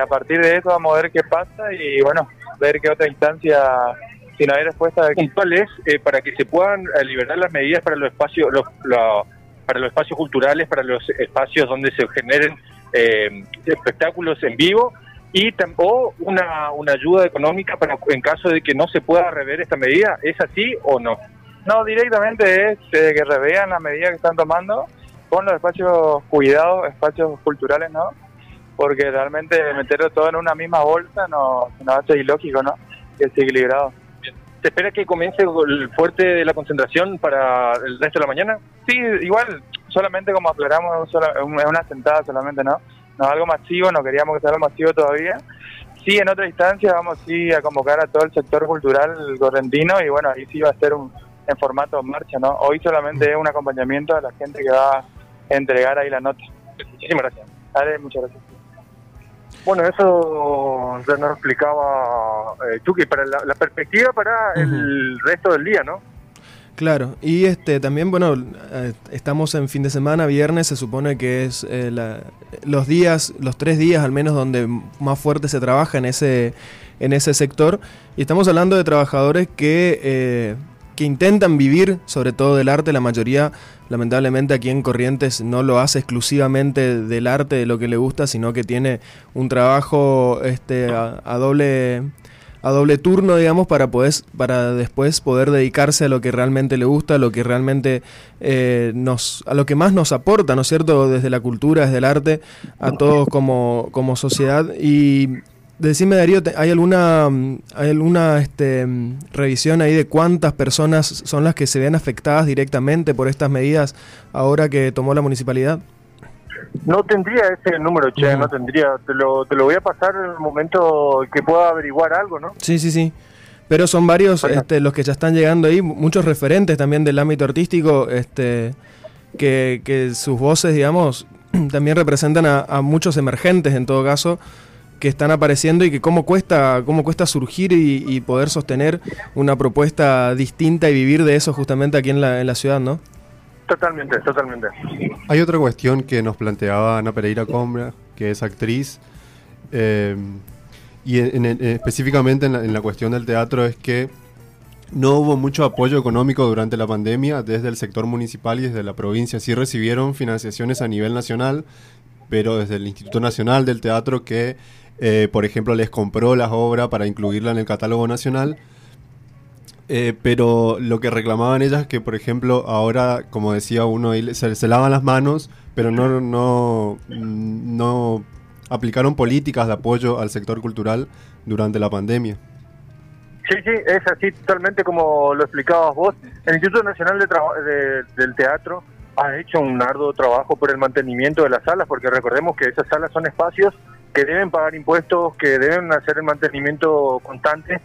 a partir de eso vamos a ver qué pasa y bueno, ver qué otra instancia si no hay respuesta puntuales para que se puedan liberar las medidas para los espacios los, para los espacios culturales para los espacios donde se generen espectáculos en vivo y o una, una ayuda económica para en caso de que no se pueda rever esta medida, ¿es así o no? No, directamente es eh, que revean la medida que están tomando con los espacios cuidados, espacios culturales, ¿no? Porque realmente meterlo todo en una misma bolsa no, no hace ilógico, ¿no? Que es equilibrado. ¿Se espera que comience el fuerte de la concentración para el resto de la mañana? Sí, igual, solamente como aclaramos, es una sentada solamente, ¿no? no algo masivo, no queríamos que sea algo masivo todavía. Sí, en otra instancia vamos sí a convocar a todo el sector cultural correntino y bueno, ahí sí va a ser un, en formato marcha, ¿no? Hoy solamente es un acompañamiento a la gente que va a entregar ahí la nota. Muchísimas gracias. Dale, muchas gracias. Bueno, eso ya nos explicaba eh, Chucky, para la, perspectiva para el resto del día, ¿no? Claro, y este también, bueno, eh, estamos en fin de semana, viernes, se supone que es eh, los días, los tres días al menos donde más fuerte se trabaja en ese, en ese sector, y estamos hablando de trabajadores que, eh, que intentan vivir sobre todo del arte, la mayoría lamentablemente aquí en Corrientes no lo hace exclusivamente del arte, de lo que le gusta, sino que tiene un trabajo este, a doble a doble turno, digamos, para, poder, para después poder dedicarse a lo que realmente le gusta, a lo que realmente eh, nos, a lo que más nos aporta, ¿no es cierto?, desde la cultura, desde el arte, a todos como, como sociedad. Y decime, Darío, ¿hay alguna, hay alguna este, revisión ahí de cuántas personas son las que se ven afectadas directamente por estas medidas ahora que tomó la municipalidad? No tendría ese número, che, no tendría. Te lo, te lo voy a pasar en el momento que pueda averiguar algo, ¿no? Sí, sí, sí. Pero son varios este, los que ya están llegando ahí, muchos referentes también del ámbito artístico, este, que, que sus voces, digamos, también representan a, muchos emergentes en todo caso, que están apareciendo y que cómo cuesta, cómo cuesta surgir y, y, poder sostener una propuesta distinta y vivir de eso justamente aquí en la, en la ciudad, ¿no? Totalmente, totalmente. Hay otra cuestión que nos planteaba Ana Pereira Combra, que es actriz, eh, y específicamente en la, cuestión del teatro es que no hubo mucho apoyo económico durante la pandemia desde el sector municipal y desde la provincia. Sí recibieron financiaciones a nivel nacional, pero desde el Instituto Nacional del Teatro que, eh, por ejemplo, les compró las obras para incluirla en el catálogo nacional eh, pero lo que reclamaban ellas es que, por ejemplo, ahora, como decía uno, se, se lavan las manos, pero no, no, no aplicaron políticas de apoyo al sector cultural durante la pandemia. Sí, sí, es así totalmente como lo explicabas vos. El Instituto Nacional de del Teatro ha hecho un arduo trabajo por el mantenimiento de las salas, porque recordemos que esas salas son espacios que deben pagar impuestos, que deben hacer el mantenimiento constante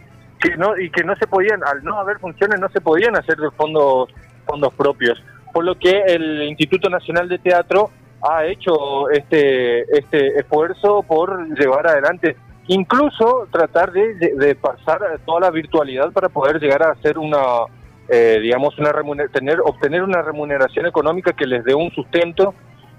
no y que no se podían al no haber funciones no se podían hacer de fondos fondos propios. Por lo que el Instituto Nacional de Teatro ha hecho este este esfuerzo por llevar adelante incluso tratar de, pasar toda la virtualidad para poder llegar a hacer una eh, digamos una tener obtener una remuneración económica que les dé un sustento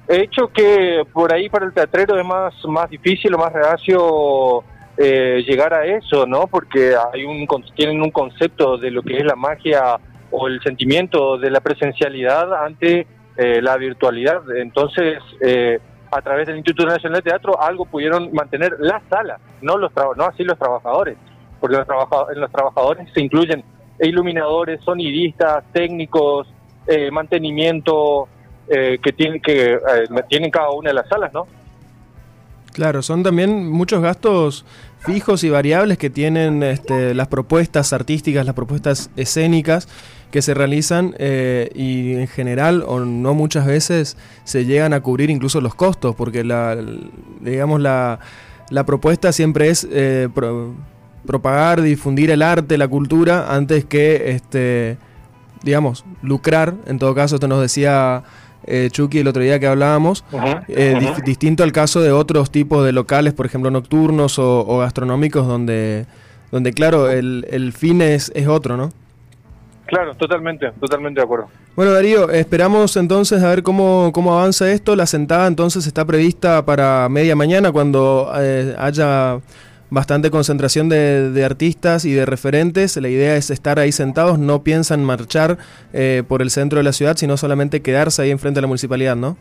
hecho que por ahí para el teatrero es más más difícil o más reacio eh, llegar a eso, ¿no? Porque hay un, tienen un concepto de lo que es la magia o el sentimiento de la presencialidad ante eh, la virtualidad. Entonces, eh, a través del Instituto Nacional de Teatro, algo pudieron mantener la sala, no los no así los trabajadores, porque los en los trabajadores se incluyen iluminadores, sonidistas, técnicos, mantenimiento que tienen que tienen cada una de las salas, ¿no? Claro, son también muchos gastos fijos y variables que tienen este, las propuestas artísticas, las propuestas escénicas que se realizan eh, y en general o no muchas veces se llegan a cubrir incluso los costos porque la digamos la, propuesta siempre es eh, propagar, difundir el arte, la cultura antes que este digamos lucrar. En todo caso esto nos decía eh, Chucky, el otro día que hablábamos, eh, distinto al caso de otros tipos de locales, por ejemplo, nocturnos o, gastronómicos, donde, donde claro, el, el fin es, es otro, ¿no? Claro, totalmente, totalmente de acuerdo. Bueno, Darío, esperamos entonces a ver cómo, cómo avanza esto. La sentada entonces está prevista para media mañana cuando eh, haya bastante concentración de, de, artistas y de referentes. La idea es estar ahí sentados, no piensan marchar eh, por el centro de la ciudad, sino solamente quedarse ahí enfrente de la municipalidad, ¿no?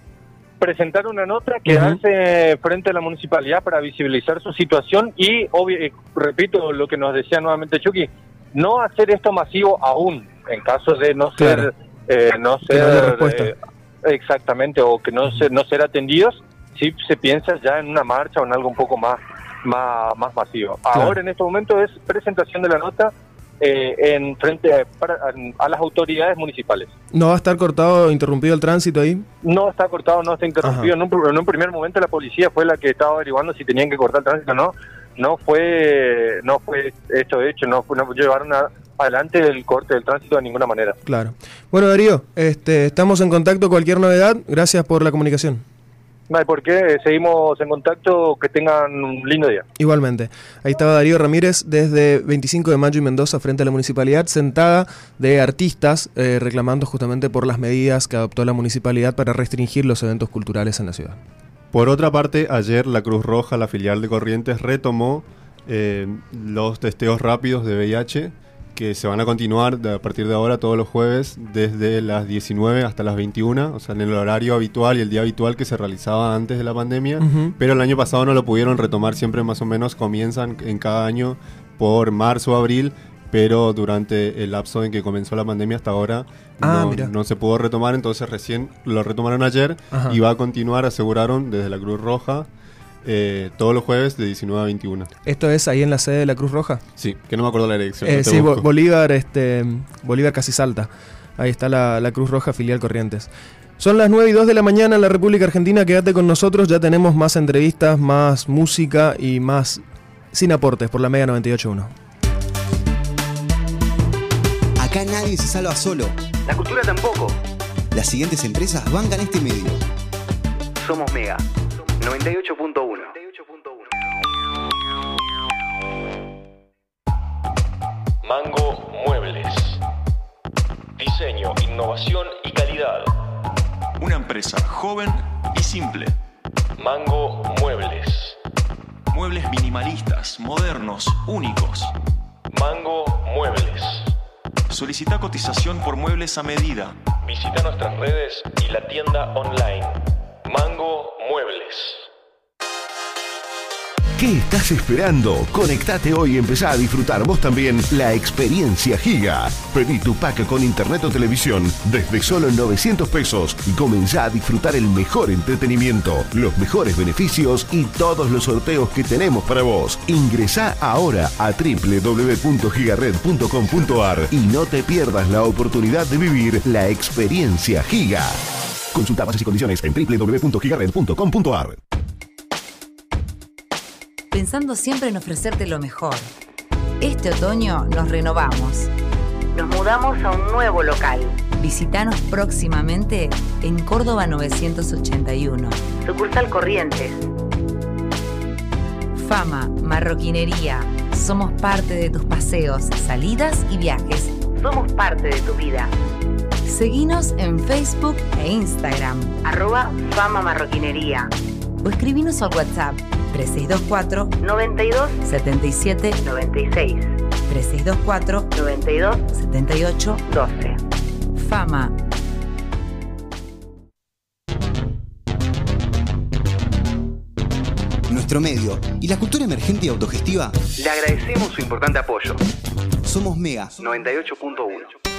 Presentar una nota, quedarse uh -huh. frente a la municipalidad para visibilizar su situación y, obvio, repito lo que nos decía nuevamente Chucky, no hacer esto masivo aún, en caso de no Claro. ser, eh, no ser eh, exactamente o que no ser, no ser atendidos, si se piensa ya en una marcha o en algo un poco más más, más masivo. Claro. Ahora en este momento es presentación de la nota eh, en frente a, para- a las autoridades municipales. ¿No va a estar cortado, interrumpido el tránsito ahí? No está cortado, no está interrumpido. En un, pr- en un primer momento la policía fue la que estaba averiguando si tenían que cortar el tránsito o no. No fue, no fue esto hecho, no, no llevaron a- adelante el corte del tránsito de ninguna manera. Claro. Bueno, Darío, este, estamos en contacto. Cualquier novedad, gracias por la comunicación. No hay por qué, seguimos en contacto, que tengan un lindo día. Igualmente. Ahí estaba Darío Ramírez desde 25 de mayo y Mendoza frente a la municipalidad, sentada de artistas eh, reclamando justamente por las medidas que adoptó la municipalidad para restringir los eventos culturales en la ciudad. Por otra parte, ayer la Cruz Roja, la filial de Corrientes, retomó eh, los testeos rápidos de VIH que se van a continuar a partir de ahora todos los jueves desde las 19 hasta las 21, o sea, en el horario habitual y el día habitual que se realizaba antes de la pandemia. Pero el año pasado no lo pudieron retomar, siempre más o menos comienzan en cada año por marzo o abril, pero durante el lapso en que comenzó la pandemia hasta ahora Ah, no, se pudo retomar, entonces recién lo retomaron ayer Ajá. y va a continuar, aseguraron desde la Cruz Roja, eh, todos los jueves de 19 a 21. Esto es ahí en la sede de la Cruz Roja. Sí, que no me acuerdo la dirección. Eh, no sí, busco. Bolívar, este, Bolívar casi salta. Ahí está la, la Cruz Roja filial Corrientes. Son las 9 y 2 de la mañana en la República Argentina. Quédate con nosotros. Ya tenemos más entrevistas, más música y más sin aportes por la Mega 98.1. Acá nadie se salva solo. La cultura tampoco. Las siguientes empresas bancan este medio. Somos Mega. 98.1. Mango Muebles. Diseño, innovación y calidad. Una empresa joven y simple. Mango Muebles. Muebles minimalistas, modernos, únicos. Mango Muebles. Solicita cotización por muebles a medida. Visita nuestras redes y la tienda online. Mango Muebles. ¿Qué estás esperando? Conectate hoy y empezá a disfrutar vos también la experiencia Giga. Pedí tu pack con internet o televisión desde solo 900 pesos y comenzá a disfrutar el mejor entretenimiento, los mejores beneficios y todos los sorteos que tenemos para vos. Ingresá ahora a www.gigared.com.ar y no te pierdas la oportunidad de vivir la experiencia Giga. Consulta bases y condiciones en www.gigared.com.ar. pensando siempre en ofrecerte lo mejor. Este otoño nos renovamos. Nos mudamos a un nuevo local. Visítanos próximamente en Córdoba 981. Sucursal Corrientes. Fama, marroquinería. Somos parte de tus paseos, salidas y viajes. Somos parte de tu vida. Seguinos en Facebook e Instagram. Arroba Fama Marroquinería. O escribinos al WhatsApp 3624 92 77 96. 3624 92 78 12. Fama. Nuestro medio y la cultura emergente y autogestiva Le agradecemos su importante apoyo. somos Mega. 98.1.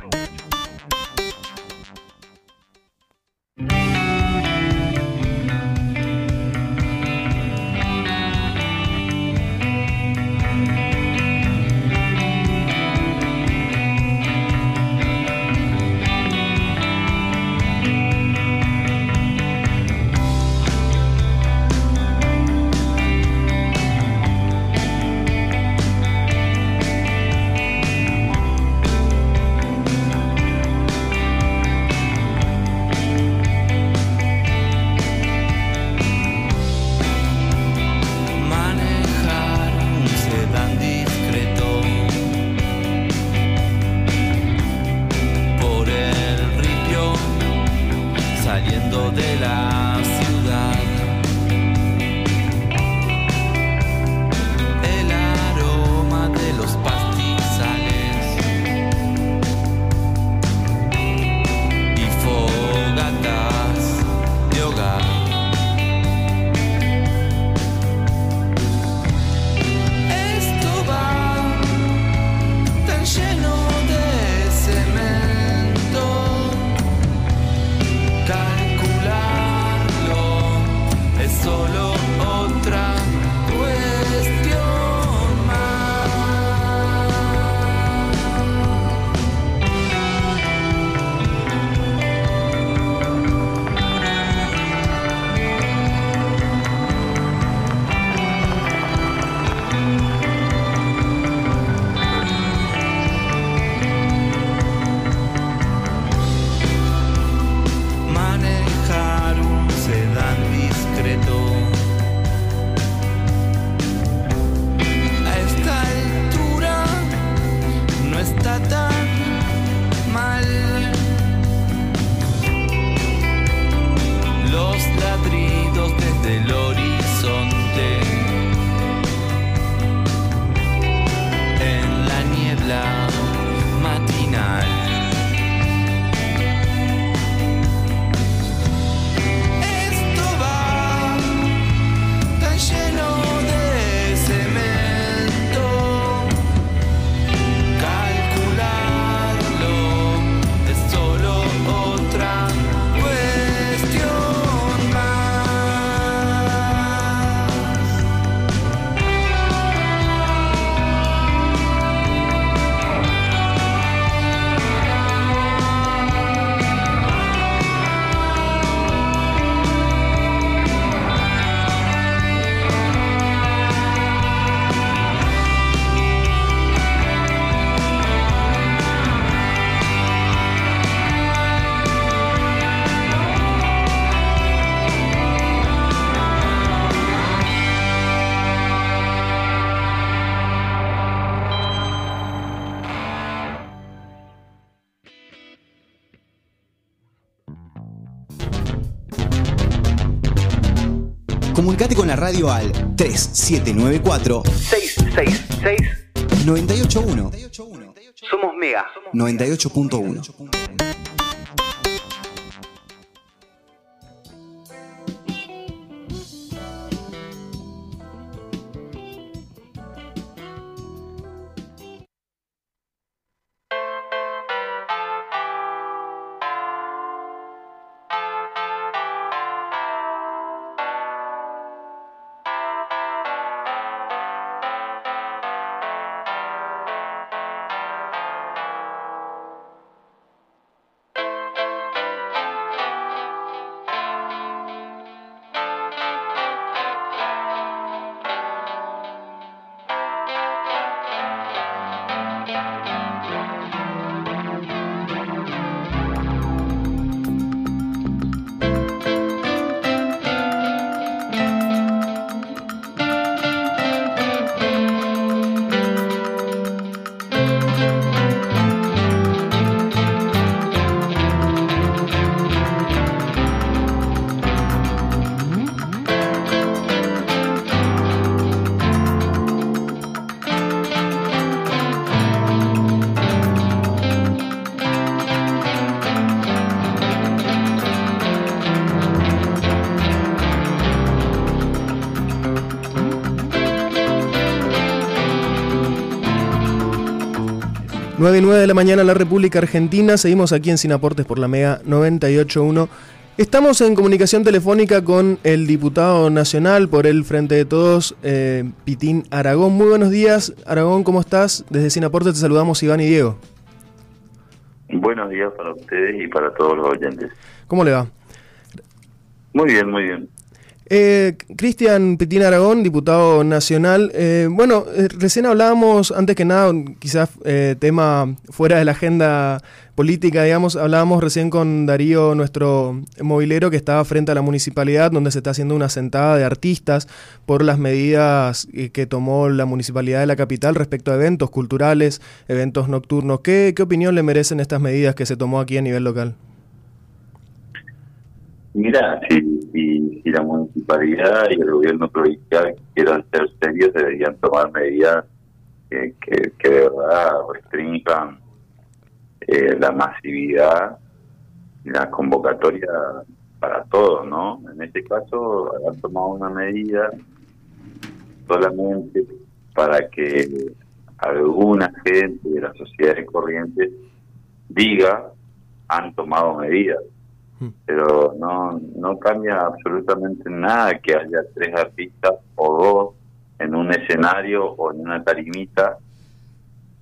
la radio al 3794 666 981 Somos Mega. 98.1. Nueve y nueve de la mañana en la República Argentina. Seguimos aquí en Sin Aportes por la Mega 98.1. Estamos en comunicación telefónica con el diputado nacional por el Frente de Todos, eh, Pitín Aragón. Muy buenos días, Aragón, ¿cómo estás? Desde Sin Aportes te saludamos Iván y Diego. Buenos días para ustedes y para todos los oyentes. ¿Cómo le va? Muy bien, muy bien. Eh, Cristian Pitín Aragón, diputado nacional. Eh, bueno, eh, recién hablábamos, antes que nada, quizás eh, tema fuera de la agenda política, digamos, hablábamos recién con Darío, nuestro movilero, que estaba frente a la municipalidad, donde se está haciendo una sentada de artistas por las medidas eh, que tomó la municipalidad de la capital respecto a eventos culturales, eventos nocturnos. ¿Qué, qué opinión le merecen estas medidas que se tomó aquí a nivel local? Mira, si, si, si la municipalidad y el gobierno provincial quieran ser serios, deberían tomar medidas que, que, que de verdad restrinjan eh, la masividad y la convocatoria para todos, ¿no? En este caso, han tomado una medida solamente para que alguna gente de la sociedad de corrientes diga han tomado medidas pero no no cambia absolutamente nada que haya tres artistas o dos en un escenario o en una tarimita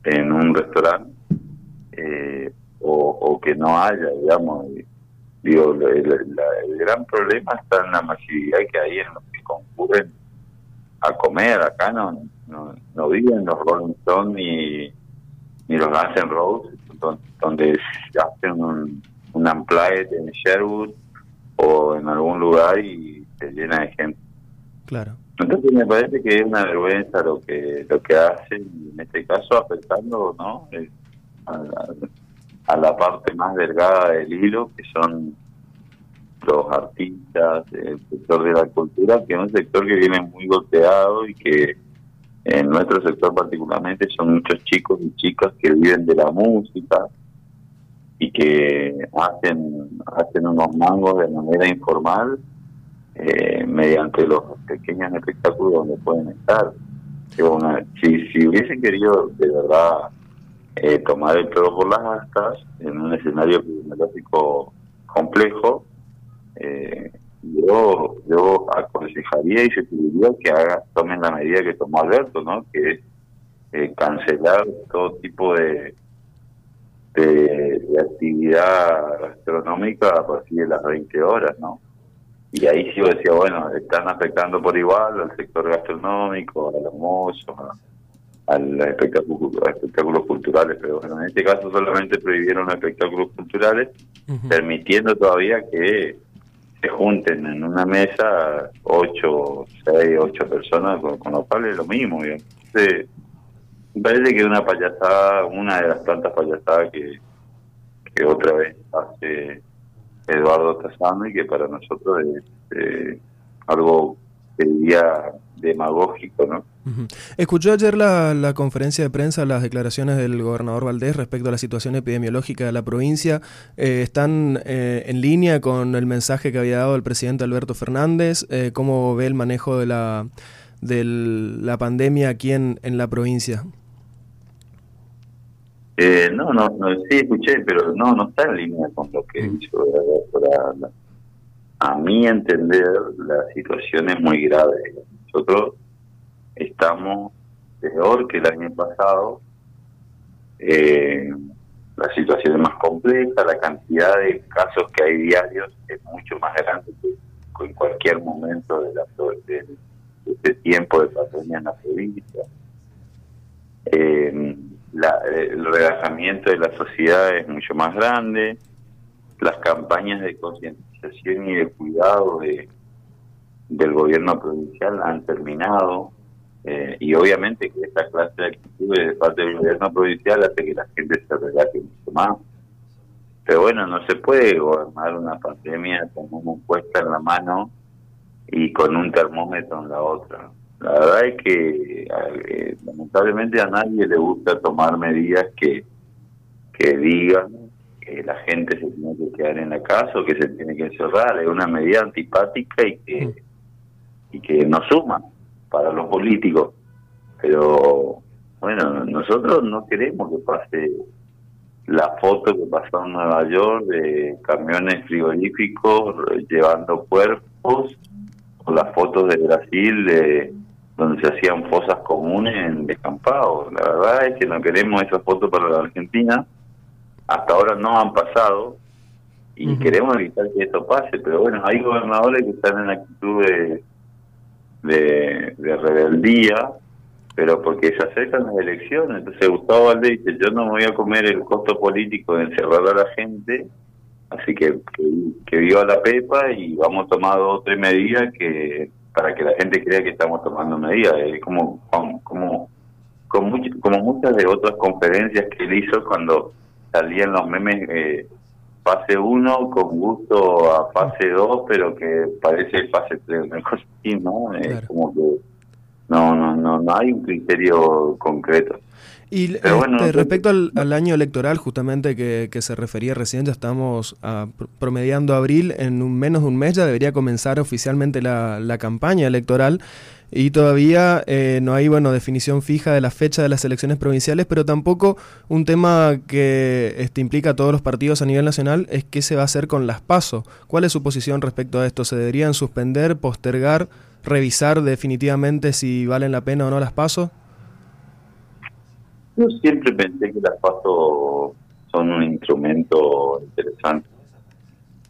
en un restaurante eh, o, o que no haya digamos. Digo el, gran problema está en la masividad que hay en los que concurren a comer. Acá no no, no viven los Rolling Stones ni ni los Guns N' Roses don- donde hacen un, un unplugged en Sherwood o en algún lugar y se llena de gente. Claro. Entonces me parece que es una vergüenza lo que lo que hacen, en este caso afectando no Eh, a, la, a la parte más delgada del hilo, que son los artistas, el sector de la cultura, que es un sector que viene muy golpeado y que en nuestro sector particularmente son muchos chicos y chicas que viven de la música y que hacen hacen unos mangos de manera informal eh, mediante los pequeños espectáculos donde pueden estar. Una- si, si hubiesen querido de verdad eh, tomar el toro por las astas en un escenario epidemiológico complejo, eh, yo yo aconsejaría y sugeriría que haga, tomen la medida que tomó Alberto, ¿no? Que es eh, cancelar todo tipo de, de, de actividad gastronómica a partir de las 20 horas, ¿no? Y ahí sí yo decía, bueno, están afectando por igual al sector gastronómico, a los mozos, a, a espectáculos culturales, pero bueno, en este caso solamente prohibieron los espectáculos culturales, permitiendo todavía que se junten en una mesa ocho, seis, ocho personas, con, con lo cual es lo mismo. Entonces, me parece que una payasada, una de las tantas payasadas que, que otra vez hace Eduardo Tazano y que para nosotros es eh, algo te diría, demagógico, ¿no? Escuchó ayer la, la conferencia de prensa, las declaraciones del gobernador Valdés respecto a la situación epidemiológica de la provincia. Eh, ¿Están eh, en línea con el mensaje que había dado el presidente Alberto Fernández? Eh, ¿Cómo ve el manejo de la, de la pandemia aquí en, en la provincia? Eh, no, no, no, sí escuché, pero no, no está en línea con lo que hizo la- la- A mi entender, la situación es muy grave. Nosotros estamos peor que el año pasado. Eh, la situación es más compleja, la cantidad de casos que hay diarios es mucho más grande que en cualquier momento de, la, de, de este tiempo de pandemia en la provincia. Eh, la- el relajamiento de la sociedad es mucho más grande, las campañas de concientización y de cuidado de, del gobierno provincial han terminado eh, y obviamente que esta clase de actitudes de parte del gobierno provincial hace que la gente se relaje mucho más. Pero bueno, no se puede gobernar una pandemia con una encuesta en la mano y con un termómetro en la otra. La verdad es que eh, lamentablemente a nadie le gusta tomar medidas que, que digan que la gente se tiene que quedar en la casa o que se tiene que encerrar. Es una medida antipática y que, y que no suma para los políticos. Pero bueno, nosotros no queremos que pase la foto que pasó en Nueva York de camiones frigoríficos llevando cuerpos o las fotos de Brasil de donde se hacían fosas comunes en descampados. La verdad es que no queremos esas fotos para la Argentina. Hasta ahora no han pasado y queremos evitar que esto pase. Pero bueno, hay gobernadores que están en actitud de, de, de rebeldía, pero porque se acercan las elecciones. Entonces Gustavo Valdés dice, yo no me voy a comer el costo político de encerrar a la gente, así que que, que viva la pepa y vamos a tomar dos o tres medidas que para que la gente crea que estamos tomando medidas. Es como, como, como, much- como muchas de otras conferencias que él hizo cuando salían los memes eh, fase 1 con gusto a fase 2, pero que parece fase 3, una cosa así, ¿no? Como que no, no, no, no hay un criterio concreto. Y Pero bueno, no sé. respecto al, al año electoral, justamente que, que se refería recién, ya estamos ah, pr- promediando abril, en un, menos de un mes ya debería comenzar oficialmente la, la campaña electoral y todavía eh, no hay bueno definición fija de la fecha de las elecciones provinciales, pero tampoco un tema que este, implica a todos los partidos a nivel nacional es qué se va a hacer con las PASO. ¿Cuál es su posición respecto a esto? ¿Se deberían suspender, postergar, revisar definitivamente si valen la pena o no las PASO? Yo siempre pensé que las PASO son un instrumento interesante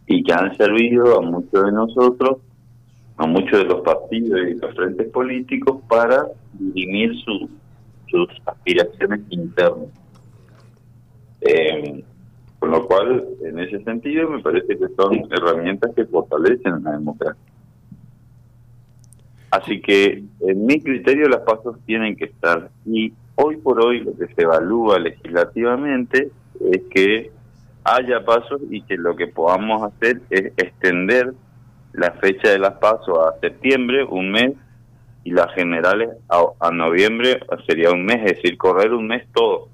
y que han servido a muchos de nosotros, a muchos de los partidos y los frentes políticos para dirimir su- sus aspiraciones internas. Eh, con lo cual, en ese sentido, me parece que son herramientas que fortalecen la democracia. Así que, en mi criterio, las pasos tienen que estar. Y hoy por hoy lo que se evalúa legislativamente es que haya pasos y que lo que podamos hacer es extender la fecha de las pasos a septiembre, un mes, y las generales a, a noviembre sería un mes, es decir, correr un mes todo.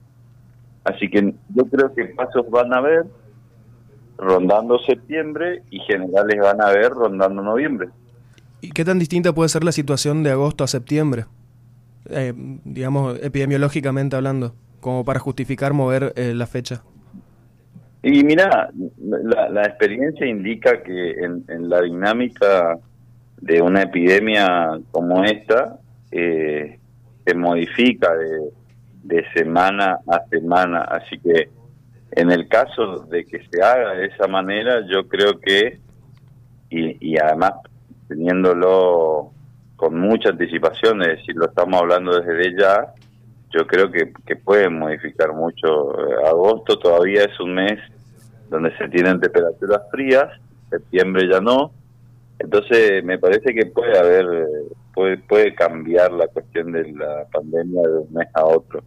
Así que yo creo que pasos van a haber rondando septiembre y generales van a haber rondando noviembre. ¿Y qué tan distinta puede ser la situación de agosto a septiembre? Eh, digamos, epidemiológicamente hablando, como para justificar mover eh, la fecha. Y mira, la, experiencia indica que en, la dinámica de una epidemia como esta, eh, se modifica de, de semana a semana. Así que en el caso de que se haga de esa manera, yo creo que, y, y además teniéndolo con mucha anticipación, es decir, lo estamos hablando desde ya, yo creo que, que pueden modificar mucho. Eh, Agosto todavía es un mes donde se tienen temperaturas frías, septiembre ya no. Entonces me parece que puede haber, puede, puede cambiar la cuestión de la pandemia de un mes a otro.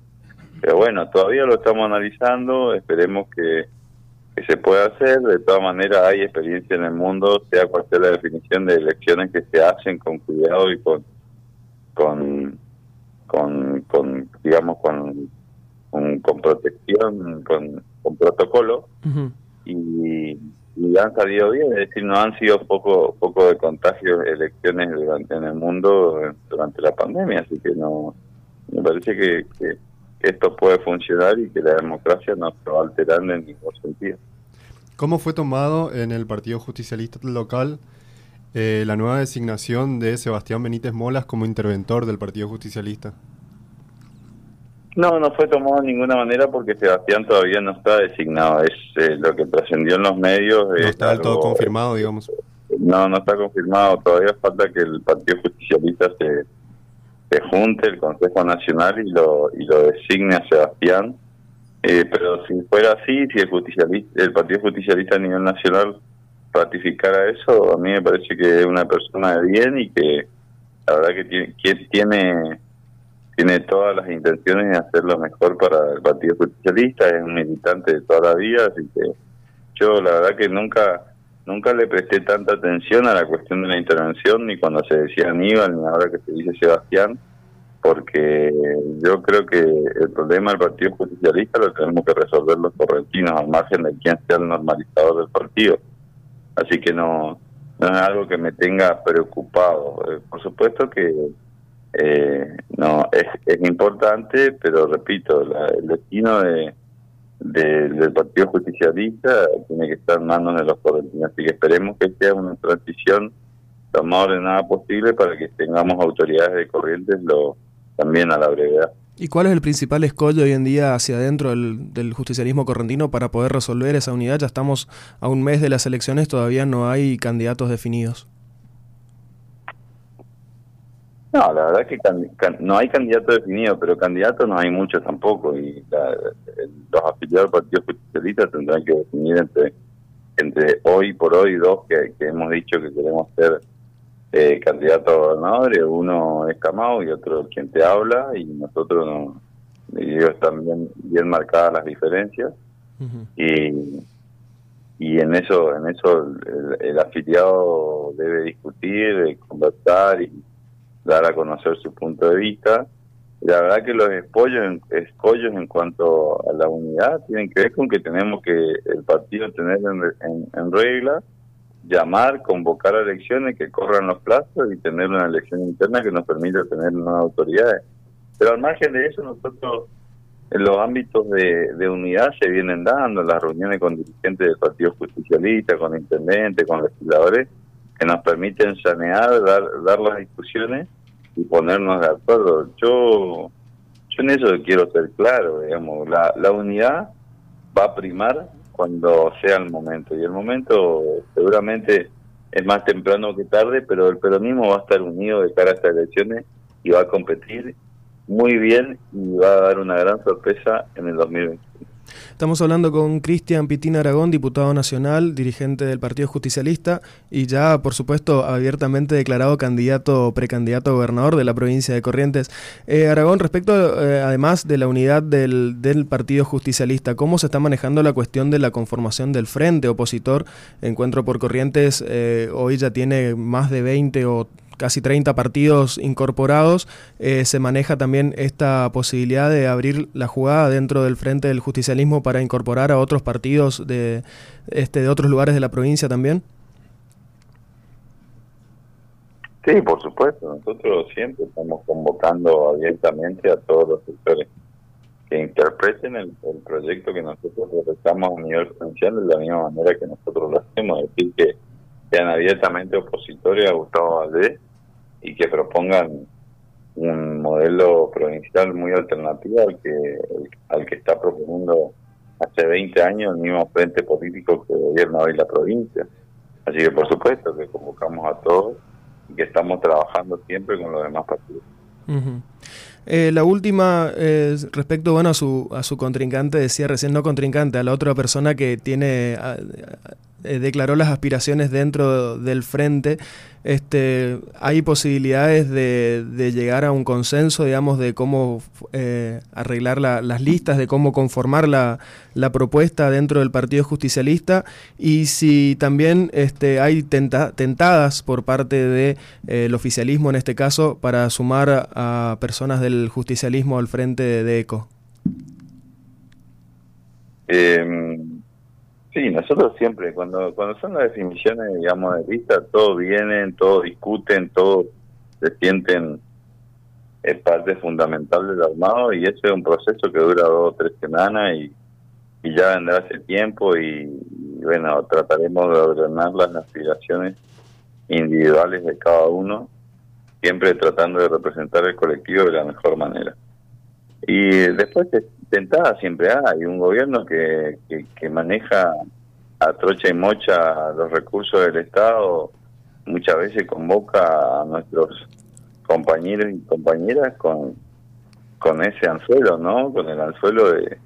Pero bueno, todavía lo estamos analizando, esperemos que, que se puede hacer. De todas maneras, hay experiencia en el mundo, sea cual sea la definición de elecciones que se hacen con cuidado y con, con, con, con digamos, con, con, con protección, con, con protocolo. y, y han salido bien, es decir, no han sido poco poco de contagios elecciones durante en el mundo durante la pandemia, así que no me parece que, que esto puede funcionar y que la democracia no se va a alterar en ningún sentido. ¿Cómo fue tomado en el Partido Justicialista local eh, la nueva designación de Sebastián Benítez Molas como interventor del Partido Justicialista? No, no fue tomado de ninguna manera porque Sebastián todavía no está designado. Es eh, lo que trascendió en los medios. No está del todo confirmado, digamos. No, no está confirmado. Todavía falta que el Partido Justicialista se, se junte, el Consejo Nacional, y lo, y lo designe a Sebastián. Eh, pero si fuera así, si el, justicialista, el Partido Justicialista a nivel nacional ratificara eso, a mí me parece que es una persona de bien y que la verdad que tiene, que tiene tiene todas las intenciones de hacer lo mejor para el Partido Justicialista, es un militante de toda la vida, así que yo la verdad que nunca nunca le presté tanta atención a la cuestión de la intervención, ni cuando se decía Aníbal, ni ahora que se dice Sebastián, porque yo creo que el problema del Partido Justicialista lo tenemos que resolver los correntinos, al margen de quién sea el normalizador del partido. Así que no, no es algo que me tenga preocupado. Eh, por supuesto que eh, no es, es importante, pero repito, el destino de, del Partido Justicialista tiene que estar en manos de los correntinos, así que esperemos que sea una transición lo más ordenada posible para que tengamos autoridades de corrientes lo también a la brevedad. ¿Y cuál es el principal escollo hoy en día hacia adentro del, del, justicialismo correntino para poder resolver esa unidad? Ya estamos a un mes de las elecciones, todavía no hay candidatos definidos. No, la verdad es que no hay candidato definido, pero candidatos no hay muchos tampoco. Y los afiliados del Partido Justicialista tendrán que definir entre entre hoy por hoy dos que, hemos dicho que queremos ser eh, candidatos a gobernadores. Uno es Camao y otro quien te habla, y nosotros no. Y están bien, bien marcadas las diferencias. Y y en eso en eso el, afiliado debe discutir, conversar y dar a conocer su punto de vista. La verdad que los escollos, en cuanto a la unidad tienen que ver con que tenemos que el partido tener en, regla, llamar, convocar a elecciones que corran los plazos y tener una elección interna que nos permita tener nuevas autoridades. Pero al margen de eso, nosotros en los ámbitos de, de unidad se vienen dando, las reuniones con dirigentes del Partido Justicialista, con intendentes, con legisladores, que nos permiten sanear, dar, dar las discusiones y ponernos de acuerdo. Yo, yo en eso quiero ser claro, digamos, la, la unidad va a primar cuando sea el momento y el momento seguramente es más temprano que tarde, pero el peronismo va a estar unido de cara a estas elecciones y va a competir muy bien y va a dar una gran sorpresa en el 2021. Estamos hablando con Cristian Pitín Aragón, diputado nacional, dirigente del Partido Justicialista y ya, por supuesto, abiertamente declarado candidato o precandidato a gobernador de la provincia de Corrientes. Eh, Aragón, respecto eh, además de la unidad del, del, Partido Justicialista, ¿cómo se está manejando la cuestión de la conformación del frente opositor? Encuentro por Corrientes eh, hoy ya tiene más de 20 o casi 30 partidos incorporados, eh, se maneja también esta posibilidad de abrir la jugada dentro del frente del justicialismo para incorporar a otros partidos de, este, de otros lugares de la provincia también? Sí, por supuesto. Nosotros siempre estamos convocando abiertamente a todos los sectores que interpreten el, proyecto que nosotros realizamos a nivel provincial de la misma manera que nosotros lo hacemos. Es decir, que sean abiertamente opositores a Gustavo Valdés y que propongan un modelo provincial muy alternativo al que, al que está proponiendo hace 20 años el mismo frente político que gobierna hoy la provincia. Así que por supuesto que convocamos a todos y que estamos trabajando siempre con los demás partidos. Eh, la última, eh, respecto bueno, a, su, a su contrincante, decía recién no contrincante, a la otra persona que tiene eh, declaró las aspiraciones dentro del frente. Este, ¿Hay posibilidades de, de llegar a un consenso, digamos, de cómo eh, arreglar la- las listas, de cómo conformar la, la propuesta dentro del Partido Justicialista? Y si también este, hay tenta- tentadas por parte del oficialismo, en este caso, para sumar a, personas del justicialismo al frente de, de ECO. Eh, sí, nosotros siempre, cuando cuando son las definiciones, digamos, de lista, todos vienen, todos discuten, todos se sienten es parte fundamental del armado y ese es un proceso que dura dos o tres semanas y, y ya vendrá ese tiempo y, y bueno, trataremos de ordenar las aspiraciones individuales de cada uno, siempre tratando de representar el colectivo de la mejor manera. Y después de tentada siempre hay un gobierno que, que, que maneja a trocha y mocha los recursos del Estado, muchas veces convoca a nuestros compañeros y compañeras con, con ese anzuelo, ¿no? Con el anzuelo de,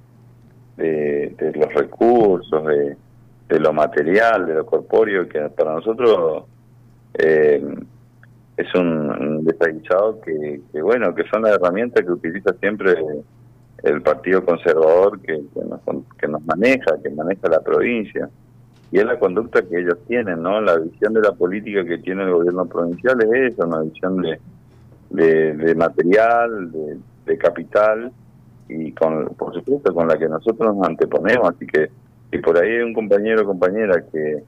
de, de los recursos, de, de lo material, de lo corpóreo, que para nosotros eh, es un, un desaguisado que, que, bueno, que son las herramientas que utiliza siempre el Partido Conservador que, que, nos, que nos maneja, que maneja la provincia. Y es la conducta que ellos tienen, ¿no? La visión de la política que tiene el gobierno provincial es esa, una visión de, de, material, de, de, capital y con, por supuesto con la que nosotros nos anteponemos. Así que si por ahí hay un compañero o compañera que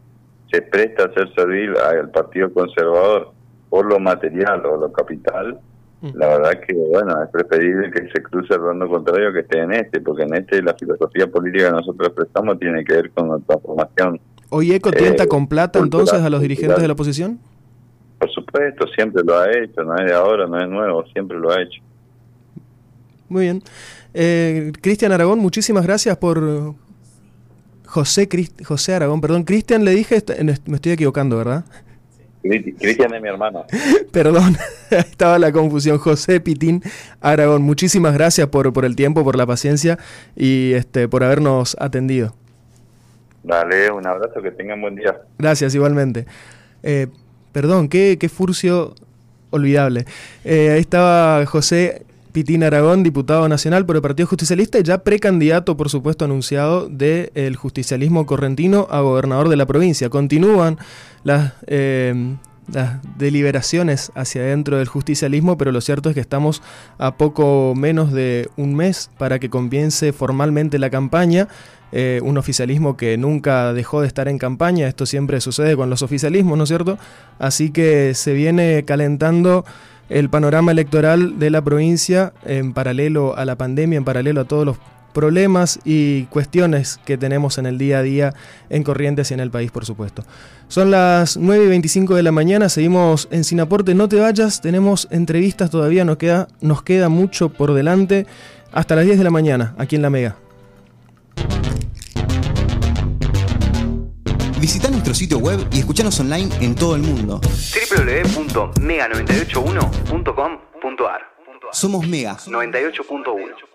se presta a ser servil al Partido Conservador por lo material o lo capital, la verdad que bueno es preferible que se cruce el bando contrario que esté en este porque en este la filosofía política que nosotros expresamos tiene que ver con nuestra formación ¿Hoy ECO tienta eh, con plata entonces a los dirigentes cultural. de la oposición? Por supuesto, siempre lo ha hecho, no es de ahora, no es nuevo, siempre lo ha hecho. Muy bien. Eh, Cristian Aragón, muchísimas gracias por... José, Crist... José Aragón, perdón, Cristian le dije, me estoy equivocando, ¿verdad? Cristian es mi hermano. Perdón, estaba la confusión. José Pitín Aragón, muchísimas gracias por, por el tiempo, por la paciencia y este por habernos atendido. Dale, un abrazo, que tengan buen día. Gracias, igualmente. Eh, perdón, qué, qué furcio olvidable. Eh, ahí estaba José Pitín Aragón, diputado nacional por el Partido Justicialista y ya precandidato, por supuesto, anunciado del de justicialismo correntino a gobernador de la provincia. Continúan las, eh, las deliberaciones hacia adentro del justicialismo, pero lo cierto es que estamos a poco menos de un mes para que comience formalmente la campaña. Eh, un oficialismo que nunca dejó de estar en campaña, esto siempre sucede con los oficialismos, ¿no es cierto? Así que se viene calentando el panorama electoral de la provincia en paralelo a la pandemia, en paralelo a todos los problemas y cuestiones que tenemos en el día a día en Corrientes y en el país, por supuesto. Son las 9 y 25 de la mañana, seguimos en Sinaporte, no te vayas, tenemos entrevistas todavía, nos queda, nos queda mucho por delante, hasta las 10 de la mañana, aquí en La Mega. Visita nuestro sitio web y escuchanos online en todo el mundo. www.mega981.com.ar Somos Mega. 98.1